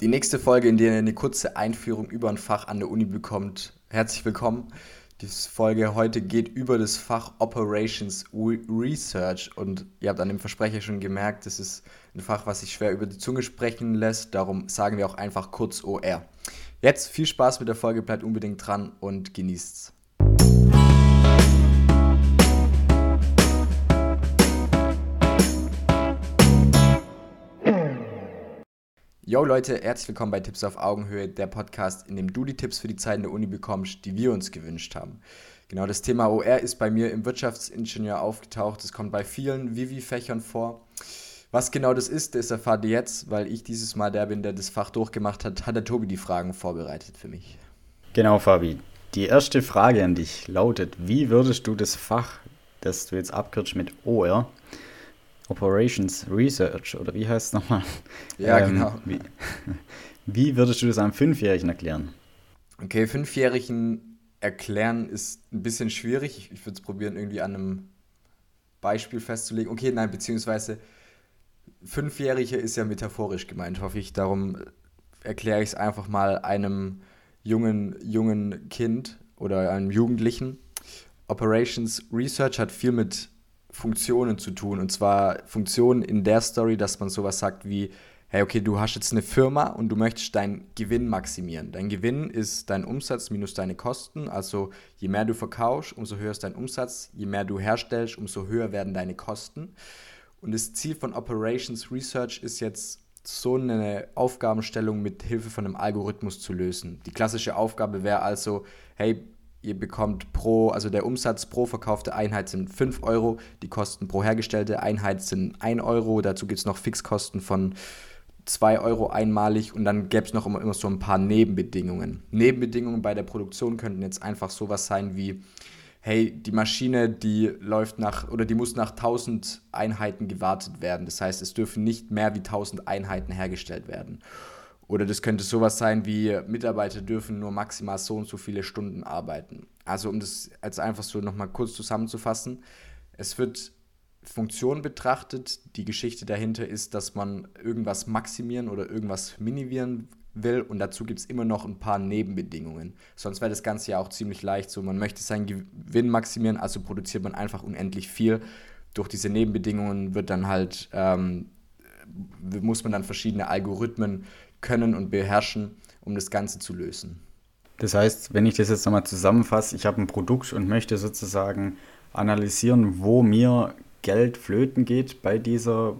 Die nächste Folge, in der ihr eine kurze Einführung über ein Fach an der Uni bekommt. Herzlich willkommen. Die Folge heute geht über das Fach Operations Research und ihr habt an dem Versprecher schon gemerkt, das ist ein Fach, was sich schwer über die Zunge sprechen lässt. Darum sagen wir auch einfach kurz OR. Jetzt viel Spaß mit der Folge, bleibt unbedingt dran und genießt's. Yo Leute, herzlich willkommen bei Tipps auf Augenhöhe, der Podcast, in dem du die Tipps für die Zeit in der Uni bekommst, die wir uns gewünscht haben. Genau, das Thema OR ist bei mir im Wirtschaftsingenieur aufgetaucht. Es kommt bei vielen Vivi-Fächern vor. Was genau das ist, das erfahrt ihr jetzt, weil ich dieses Mal der bin, der das Fach durchgemacht hat, hat der Tobi die Fragen vorbereitet für mich. Genau, Fabi. Die erste Frage an dich lautet, wie würdest du das Fach, das du jetzt abkürzt mit OR, Operations Research oder wie heißt es nochmal? Ja, ähm, genau. Wie, wie, würdest du das einem Fünfjährigen erklären? Okay, Fünfjährigen erklären ist ein bisschen schwierig. Ich, ich würde es probieren, irgendwie an einem Beispiel festzulegen. Okay, nein, beziehungsweise Fünfjährige ist ja metaphorisch gemeint, hoffe ich. Darum erkläre ich es einfach mal einem jungen, jungen Kind oder einem Jugendlichen. Operations Research hat viel mit Funktionen zu tun. Und zwar Funktionen in der Story, dass man sowas sagt wie, hey, okay, du hast jetzt eine Firma und du möchtest deinen Gewinn maximieren. Dein Gewinn ist dein Umsatz minus deine Kosten. Also je mehr du verkaufst, umso höher ist dein Umsatz. Je mehr du herstellst, umso höher werden deine Kosten. Und das Ziel von Operations Research ist jetzt so eine Aufgabenstellung mit Hilfe von einem Algorithmus zu lösen. Die klassische Aufgabe wäre also, hey, ihr bekommt pro, also der Umsatz pro verkaufte Einheit sind 5 Euro, die Kosten pro hergestellte Einheit sind 1 Euro, dazu gibt es noch Fixkosten von 2 Euro einmalig und dann gäbe es noch immer, immer so ein paar Nebenbedingungen. Nebenbedingungen bei der Produktion könnten jetzt einfach sowas sein wie, hey, die Maschine, die läuft nach, oder die muss nach 1000 Einheiten gewartet werden. Das heißt, es dürfen nicht mehr wie 1000 Einheiten hergestellt werden. Oder das könnte sowas sein wie, Mitarbeiter dürfen nur maximal so und so viele Stunden arbeiten. Also um das jetzt einfach so nochmal kurz zusammenzufassen, es wird Funktion betrachtet. Die Geschichte dahinter ist, dass man irgendwas maximieren oder irgendwas minimieren will und dazu gibt es immer noch ein paar Nebenbedingungen. Sonst wäre das Ganze ja auch ziemlich leicht so. Man möchte seinen Gewinn maximieren, also produziert man einfach unendlich viel. Durch diese Nebenbedingungen wird dann halt, ähm, muss man dann verschiedene Algorithmen können und beherrschen, um das Ganze zu lösen. Das heißt, wenn ich das jetzt nochmal zusammenfasse, ich habe ein Produkt und möchte sozusagen analysieren, wo mir Geld flöten geht bei, dieser,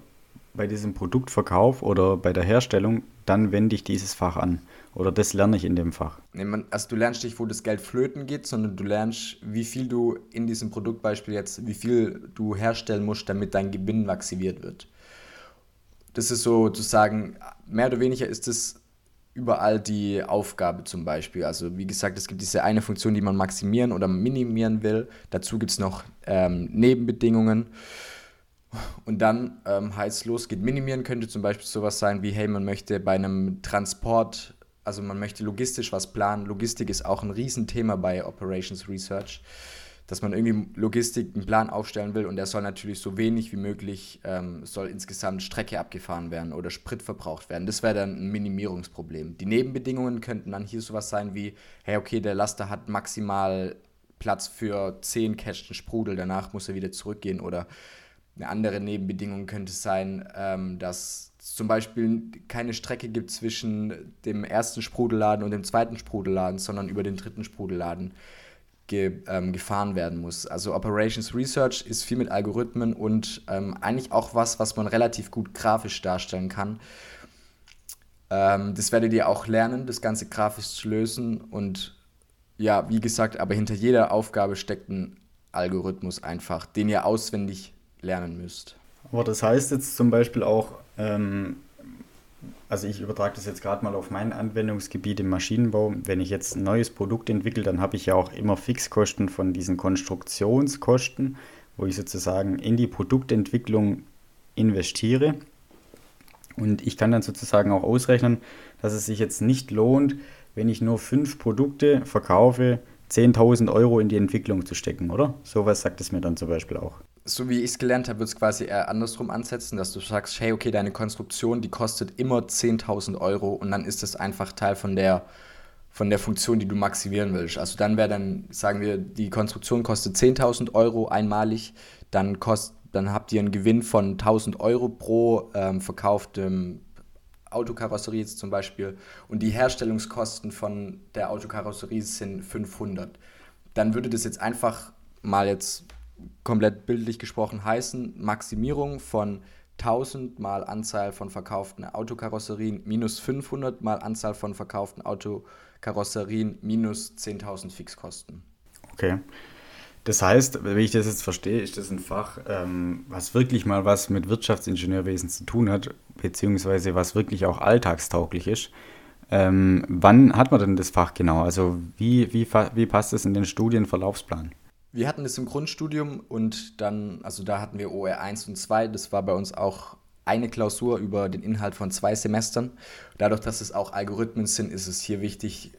bei diesem Produktverkauf oder bei der Herstellung, dann wende ich dieses Fach an. Oder das lerne ich in dem Fach. Nee, man, also du lernst nicht, wo das Geld flöten geht, sondern du lernst, wie viel du in diesem Produktbeispiel jetzt, wie viel du herstellen musst, damit dein Gewinn maximiert wird. Das ist sozusagen, mehr oder weniger ist es überall die Aufgabe zum Beispiel. Also wie gesagt, es gibt diese eine Funktion, die man maximieren oder minimieren will. Dazu gibt es noch ähm, Nebenbedingungen. Und dann ähm, heißt losgeht. Minimieren könnte zum Beispiel sowas sein wie, hey, man möchte bei einem Transport, also man möchte logistisch was planen. Logistik ist auch ein Riesenthema bei Operations Research dass man irgendwie Logistik, einen Plan aufstellen will und der soll natürlich so wenig wie möglich, ähm, soll insgesamt Strecke abgefahren werden oder Sprit verbraucht werden. Das wäre dann ein Minimierungsproblem. Die Nebenbedingungen könnten dann hier sowas sein wie, hey, okay, der Laster hat maximal Platz für 10 Kästen Sprudel, danach muss er wieder zurückgehen oder eine andere Nebenbedingung könnte sein, ähm, dass zum Beispiel keine Strecke gibt zwischen dem ersten Sprudelladen und dem zweiten Sprudelladen, sondern über den dritten Sprudelladen ge, ähm, gefahren werden muss. Also Operations Research ist viel mit Algorithmen und ähm, eigentlich auch was, was man relativ gut grafisch darstellen kann. Ähm, das werdet ihr auch lernen, das Ganze grafisch zu lösen. Und ja, wie gesagt, aber hinter jeder Aufgabe steckt ein Algorithmus einfach, den ihr auswendig lernen müsst. Aber das heißt jetzt zum Beispiel auch, ähm, also ich übertrage das jetzt gerade mal auf mein Anwendungsgebiet im Maschinenbau. Wenn ich jetzt ein neues Produkt entwickle, dann habe ich ja auch immer Fixkosten von diesen Konstruktionskosten, wo ich sozusagen in die Produktentwicklung investiere. Und ich kann dann sozusagen auch ausrechnen, dass es sich jetzt nicht lohnt, wenn ich nur fünf Produkte verkaufe, 10.000 Euro in die Entwicklung zu stecken, oder? Sowas sagt es mir dann zum Beispiel auch. So wie ich es gelernt habe, wird es quasi eher andersrum ansetzen, dass du sagst, hey, okay, deine Konstruktion, die kostet immer 10.000 Euro und dann ist das einfach Teil von der, von der Funktion, die du maximieren willst. Also dann wäre dann, sagen wir, die Konstruktion kostet 10.000 Euro einmalig, dann, kost, dann habt ihr einen Gewinn von 1.000 Euro pro ähm, verkauftem Autokarosserie jetzt zum Beispiel und die Herstellungskosten von der Autokarosserie sind 500. Dann würde das jetzt einfach mal jetzt komplett bildlich gesprochen heißen, Maximierung von 1000 mal Anzahl von verkauften Autokarosserien minus 500 mal Anzahl von verkauften Autokarosserien minus 10.000 Fixkosten. Okay. Das heißt, wenn ich das jetzt verstehe, ist das ein Fach, ähm, was wirklich mal was mit Wirtschaftsingenieurwesen zu tun hat, beziehungsweise was wirklich auch alltagstauglich ist. Ähm, wann hat man denn das Fach genau? Also wie, wie, wie passt das in den Studienverlaufsplan? Wir hatten es im Grundstudium und dann, also da hatten wir OR 1 und 2, das war bei uns auch eine Klausur über den Inhalt von zwei Semestern. Dadurch, dass es auch Algorithmen sind, ist es hier wichtig,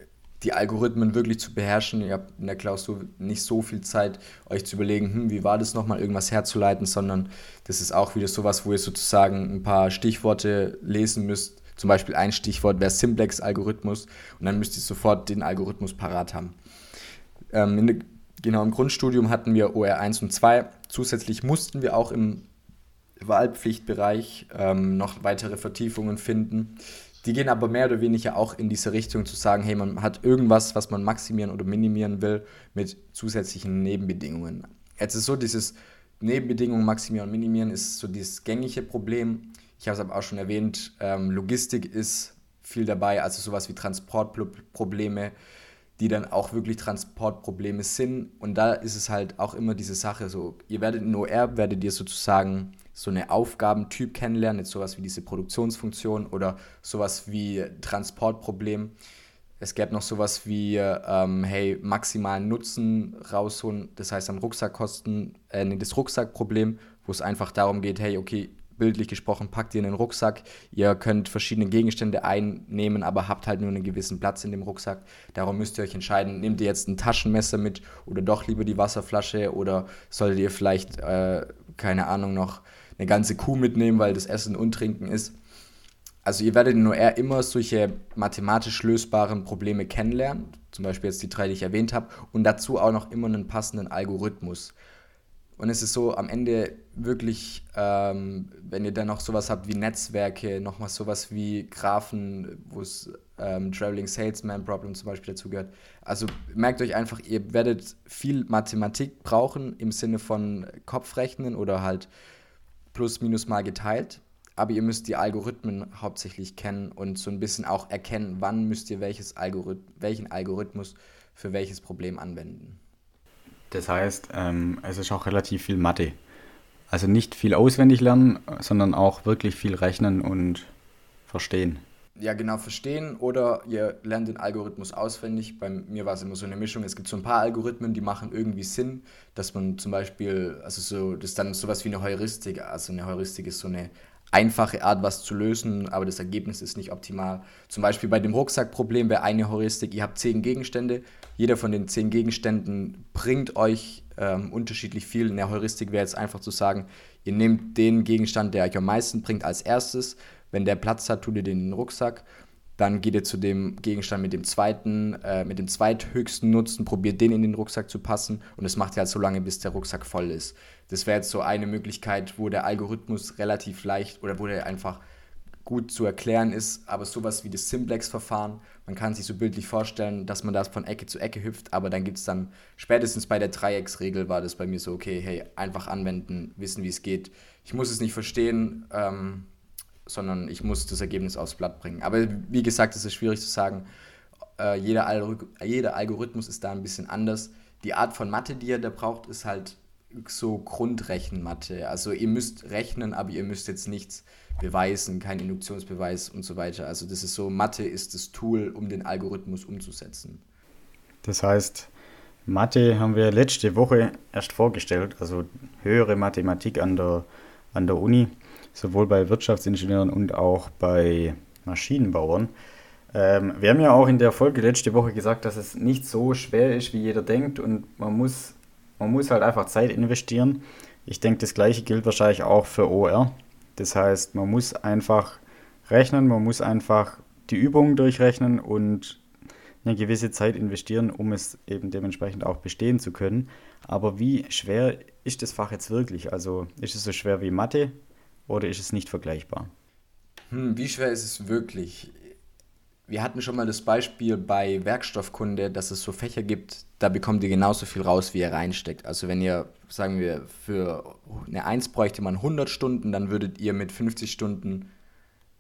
die Algorithmen wirklich zu beherrschen. Ihr habt in der Klausur nicht so viel Zeit, euch zu überlegen, hm, wie war das nochmal, irgendwas herzuleiten, sondern das ist auch wieder sowas, wo ihr sozusagen ein paar Stichworte lesen müsst. Zum Beispiel ein Stichwort wäre Simplex-Algorithmus und dann müsst ihr sofort den Algorithmus parat haben. Ähm, Genau, im Grundstudium hatten wir OR 1 und 2. Zusätzlich mussten wir auch im Wahlpflichtbereich ähm, noch weitere Vertiefungen finden. Die gehen aber mehr oder weniger auch in diese Richtung zu sagen, hey, man hat irgendwas, was man maximieren oder minimieren will mit zusätzlichen Nebenbedingungen. Jetzt ist so, dieses Nebenbedingungen maximieren und minimieren ist so dieses gängige Problem. Ich habe es aber auch schon erwähnt, ähm, Logistik ist viel dabei, also sowas wie Transportprobleme, die dann auch wirklich Transportprobleme sind. Und da ist es halt auch immer diese Sache, so, ihr werdet in OR, werdet ihr sozusagen so eine Aufgabentyp kennenlernen, jetzt sowas wie diese Produktionsfunktion oder sowas wie Transportproblem. Es gäbe noch sowas wie, ähm, hey, maximalen Nutzen rausholen, das heißt am Rucksackkosten, äh, das Rucksackproblem, wo es einfach darum geht, hey, okay, bildlich gesprochen, packt ihr in den Rucksack. Ihr könnt verschiedene Gegenstände einnehmen, aber habt halt nur einen gewissen Platz in dem Rucksack. Darum müsst ihr euch entscheiden, nehmt ihr jetzt ein Taschenmesser mit oder doch lieber die Wasserflasche oder solltet ihr vielleicht, äh, keine Ahnung, noch eine ganze Kuh mitnehmen, weil das Essen und Trinken ist. Also ihr werdet nur eher immer solche mathematisch lösbaren Probleme kennenlernen, zum Beispiel jetzt die drei, die ich erwähnt habe, und dazu auch noch immer einen passenden Algorithmus. Und es ist so am Ende wirklich, ähm, wenn ihr dann noch sowas habt wie Netzwerke, nochmal sowas wie Graphen, wo es ähm, Traveling Salesman Problem zum Beispiel dazu gehört. Also merkt euch einfach, ihr werdet viel Mathematik brauchen im Sinne von Kopfrechnen oder halt plus minus mal geteilt. Aber ihr müsst die Algorithmen hauptsächlich kennen und so ein bisschen auch erkennen, wann müsst ihr welches Algorith welchen Algorithmus für welches Problem anwenden. Das heißt, ähm, es ist auch relativ viel Mathe. Also nicht viel auswendig lernen, sondern auch wirklich viel rechnen und verstehen. Ja, genau, verstehen oder ihr lernt den Algorithmus auswendig. Bei mir war es immer so eine Mischung. Es gibt so ein paar Algorithmen, die machen irgendwie Sinn, dass man zum Beispiel, also so, das ist dann sowas wie eine Heuristik. Also eine Heuristik ist so eine einfache Art, was zu lösen, aber das Ergebnis ist nicht optimal. Zum Beispiel bei dem Rucksackproblem wäre eine Heuristik, ihr habt zehn Gegenstände, jeder von den zehn Gegenständen bringt euch ähm, unterschiedlich viel. In der Heuristik wäre jetzt einfach zu sagen, ihr nehmt den Gegenstand, der euch am meisten bringt, als erstes. Wenn der Platz hat, tut ihr den in den Rucksack. Dann geht ihr zu dem Gegenstand mit dem zweiten, äh, mit dem zweithöchsten Nutzen, probiert den in den Rucksack zu passen und es macht ihr halt so lange, bis der Rucksack voll ist. Das wäre jetzt so eine Möglichkeit, wo der Algorithmus relativ leicht oder wo der einfach gut zu erklären ist, aber sowas wie das Simplex-Verfahren, man kann sich so bildlich vorstellen, dass man das von Ecke zu Ecke hüpft, aber dann gibt es dann, spätestens bei der Dreiecksregel war das bei mir so, okay, hey, einfach anwenden, wissen, wie es geht. Ich muss es nicht verstehen, ähm, sondern ich muss das Ergebnis aufs Blatt bringen. Aber wie gesagt, es ist schwierig zu sagen. Äh, jeder, Alg jeder Algorithmus ist da ein bisschen anders. Die Art von Mathe, die ihr da braucht, ist halt so Grundrechenmathe. Also ihr müsst rechnen, aber ihr müsst jetzt nichts beweisen, kein Induktionsbeweis und so weiter. Also das ist so, Mathe ist das Tool, um den Algorithmus umzusetzen. Das heißt, Mathe haben wir letzte Woche erst vorgestellt, also höhere Mathematik an der, an der Uni sowohl bei Wirtschaftsingenieuren und auch bei Maschinenbauern. Ähm, wir haben ja auch in der Folge letzte Woche gesagt, dass es nicht so schwer ist, wie jeder denkt und man muss, man muss halt einfach Zeit investieren. Ich denke, das gleiche gilt wahrscheinlich auch für OR. Das heißt, man muss einfach rechnen, man muss einfach die Übungen durchrechnen und eine gewisse Zeit investieren, um es eben dementsprechend auch bestehen zu können. Aber wie schwer ist das Fach jetzt wirklich? Also ist es so schwer wie Mathe oder ist es nicht vergleichbar? Hm, wie schwer ist es wirklich? Wir hatten schon mal das Beispiel bei Werkstoffkunde, dass es so Fächer gibt, da bekommt ihr genauso viel raus, wie ihr reinsteckt. Also wenn ihr, sagen wir, für eine 1 bräuchte man 100 Stunden, dann würdet ihr mit 50 Stunden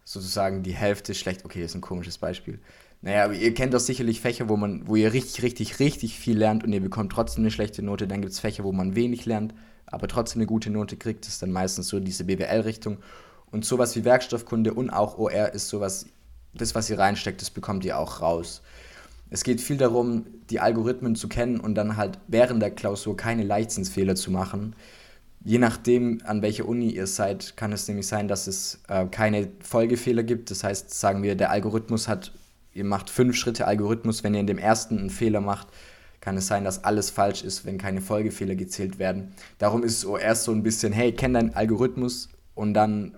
sozusagen die Hälfte schlecht. Okay, das ist ein komisches Beispiel. Naja, aber ihr kennt doch sicherlich Fächer, wo man, wo ihr richtig, richtig, richtig viel lernt und ihr bekommt trotzdem eine schlechte Note. Dann gibt es Fächer, wo man wenig lernt, aber trotzdem eine gute Note kriegt. Das ist dann meistens so diese BWL-Richtung. Und sowas wie Werkstoffkunde und auch OR ist sowas, das, was ihr reinsteckt, das bekommt ihr auch raus. Es geht viel darum, die Algorithmen zu kennen und dann halt während der Klausur keine Leichtsinnsfehler zu machen. Je nachdem, an welcher Uni ihr seid, kann es nämlich sein, dass es äh, keine Folgefehler gibt. Das heißt, sagen wir, der Algorithmus hat, ihr macht fünf Schritte Algorithmus, wenn ihr in dem ersten einen Fehler macht, kann es sein, dass alles falsch ist, wenn keine Folgefehler gezählt werden. Darum ist es erst so ein bisschen, hey, kenn deinen Algorithmus und dann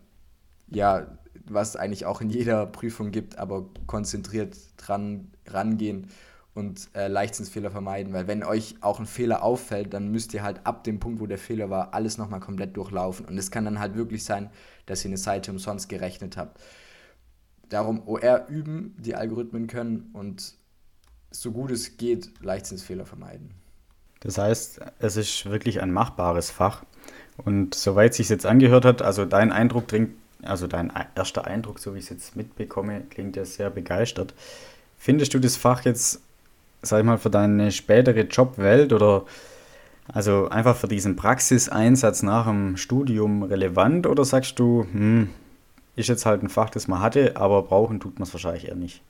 ja, was eigentlich auch in jeder Prüfung gibt, aber konzentriert dran rangehen und äh, Leichtsinnsfehler vermeiden, weil wenn euch auch ein Fehler auffällt, dann müsst ihr halt ab dem Punkt, wo der Fehler war, alles nochmal komplett durchlaufen und es kann dann halt wirklich sein, dass ihr eine Seite umsonst gerechnet habt. Darum OR üben, die Algorithmen können und so gut es geht, Leichtsinnsfehler vermeiden. Das heißt, es ist wirklich ein machbares Fach. Und soweit sich jetzt angehört hat, also dein Eindruck dringt also dein erster Eindruck, so wie ich es jetzt mitbekomme, klingt ja sehr begeistert. Findest du das Fach jetzt, sag ich mal, für deine spätere Jobwelt oder also einfach für diesen Praxiseinsatz nach dem Studium relevant oder sagst du, hm, ist jetzt halt ein Fach, das man hatte, aber brauchen tut man es wahrscheinlich eher nicht?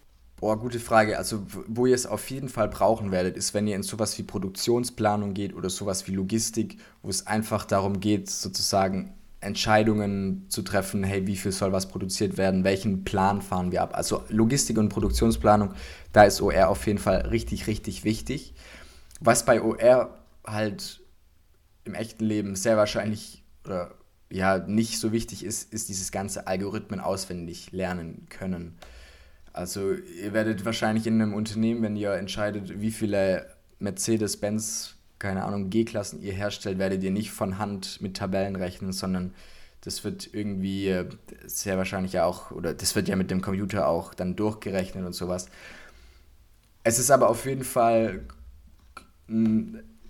Boah, gute Frage. Also, wo ihr es auf jeden Fall brauchen werdet, ist, wenn ihr in sowas wie Produktionsplanung geht oder sowas wie Logistik, wo es einfach darum geht, sozusagen Entscheidungen zu treffen, hey, wie viel soll was produziert werden, welchen Plan fahren wir ab. Also Logistik und Produktionsplanung, da ist OR auf jeden Fall richtig, richtig wichtig. Was bei OR halt im echten Leben sehr wahrscheinlich oder ja nicht so wichtig ist, ist dieses ganze Algorithmen auswendig lernen können. Also ihr werdet wahrscheinlich in einem Unternehmen, wenn ihr entscheidet, wie viele Mercedes-Benz keine Ahnung, G-Klassen ihr herstellt, werdet ihr nicht von Hand mit Tabellen rechnen, sondern das wird irgendwie äh, sehr wahrscheinlich auch, oder das wird ja mit dem Computer auch dann durchgerechnet und sowas. Es ist aber auf jeden Fall,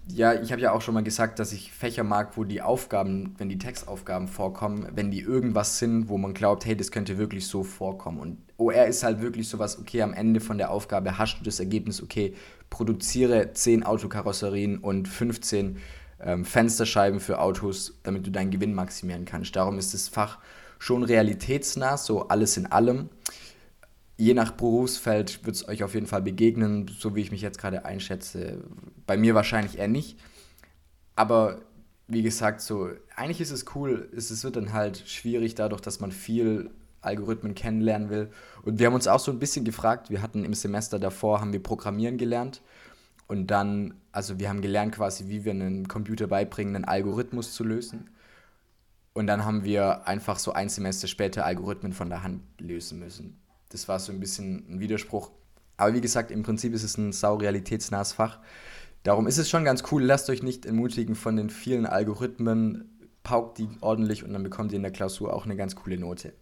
ja, ich habe ja auch schon mal gesagt, dass ich Fächer mag, wo die Aufgaben, wenn die Textaufgaben vorkommen, wenn die irgendwas sind, wo man glaubt, hey, das könnte wirklich so vorkommen. Und OR ist halt wirklich sowas, okay, am Ende von der Aufgabe hast du das Ergebnis, okay, produziere 10 Autokarosserien und 15 ähm, Fensterscheiben für Autos, damit du deinen Gewinn maximieren kannst. Darum ist das Fach schon realitätsnah, so alles in allem. Je nach Berufsfeld wird es euch auf jeden Fall begegnen, so wie ich mich jetzt gerade einschätze. Bei mir wahrscheinlich eher nicht. Aber wie gesagt, so eigentlich ist es cool. Es wird dann halt schwierig dadurch, dass man viel Algorithmen kennenlernen will. Und wir haben uns auch so ein bisschen gefragt, wir hatten im Semester davor, haben wir Programmieren gelernt. Und dann, also wir haben gelernt quasi, wie wir einen Computer beibringen, einen Algorithmus zu lösen. Und dann haben wir einfach so ein Semester später Algorithmen von der Hand lösen müssen. Das war so ein bisschen ein Widerspruch. Aber wie gesagt, im Prinzip ist es ein sau realitätsnahes Fach. Darum ist es schon ganz cool, lasst euch nicht entmutigen von den vielen Algorithmen, paukt die ordentlich und dann bekommt ihr in der Klausur auch eine ganz coole Note.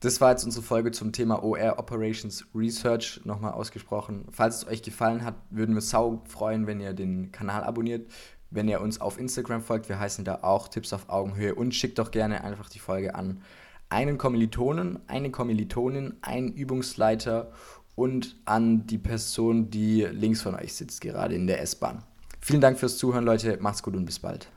Das war jetzt unsere Folge zum Thema OR Operations Research nochmal ausgesprochen. Falls es euch gefallen hat, würden wir sau freuen, wenn ihr den Kanal abonniert, wenn ihr uns auf Instagram folgt. Wir heißen da auch Tipps auf Augenhöhe und schickt doch gerne einfach die Folge an einen Kommilitonen, eine Kommilitonin, einen Übungsleiter und an die Person, die links von euch sitzt, gerade in der S-Bahn. Vielen Dank fürs Zuhören, Leute. Macht's gut und bis bald.